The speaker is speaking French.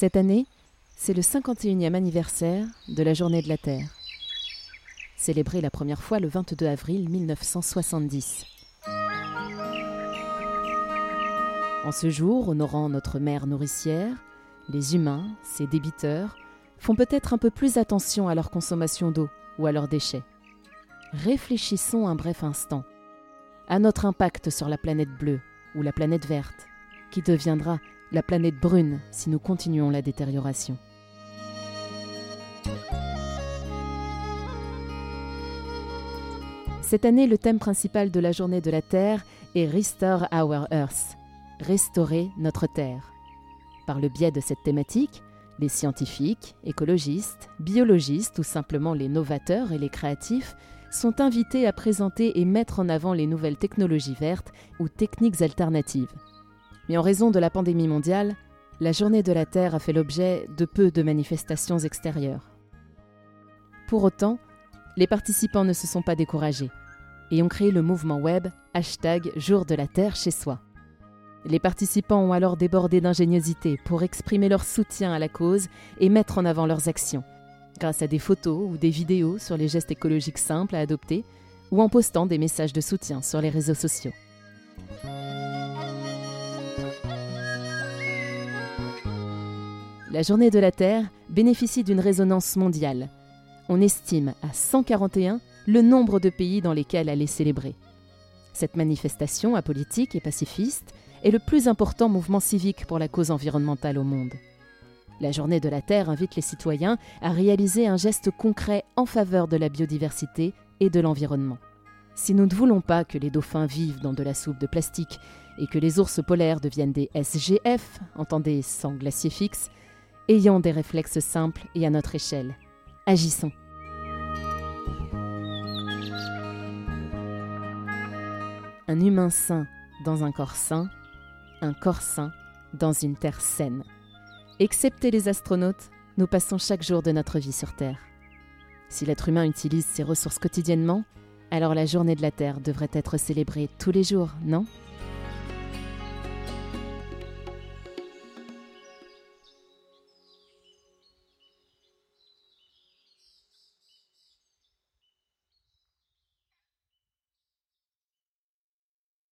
Cette année, c'est le 51e anniversaire de la Journée de la Terre, célébrée la première fois le 22 avril 1970. En ce jour, honorant notre mère nourricière, les humains, ses débiteurs, font peut-être un peu plus attention à leur consommation d'eau ou à leurs déchets. Réfléchissons un bref instant à notre impact sur la planète bleue ou la planète verte, qui deviendra la planète brune si nous continuons la détérioration. Cette année, le thème principal de la journée de la Terre est Restore Our Earth, restaurer notre Terre. Par le biais de cette thématique, les scientifiques, écologistes, biologistes ou simplement les novateurs et les créatifs sont invités à présenter et mettre en avant les nouvelles technologies vertes ou techniques alternatives. Mais en raison de la pandémie mondiale, la Journée de la Terre a fait l'objet de peu de manifestations extérieures. Pour autant, les participants ne se sont pas découragés et ont créé le mouvement web hashtag Jour de la Terre chez soi. Les participants ont alors débordé d'ingéniosité pour exprimer leur soutien à la cause et mettre en avant leurs actions, grâce à des photos ou des vidéos sur les gestes écologiques simples à adopter ou en postant des messages de soutien sur les réseaux sociaux. La journée de la Terre bénéficie d'une résonance mondiale. On estime à 141 le nombre de pays dans lesquels elle est célébrée. Cette manifestation apolitique et pacifiste est le plus important mouvement civique pour la cause environnementale au monde. La journée de la Terre invite les citoyens à réaliser un geste concret en faveur de la biodiversité et de l'environnement. Si nous ne voulons pas que les dauphins vivent dans de la soupe de plastique et que les ours polaires deviennent des SGF, entendez sans glacier fixe, ayons des réflexes simples et à notre échelle. Agissons. Un humain sain dans un corps sain, un corps sain dans une terre saine. Excepté les astronautes, nous passons chaque jour de notre vie sur Terre. Si l'être humain utilise ses ressources quotidiennement, alors la journée de la Terre devrait être célébrée tous les jours, non?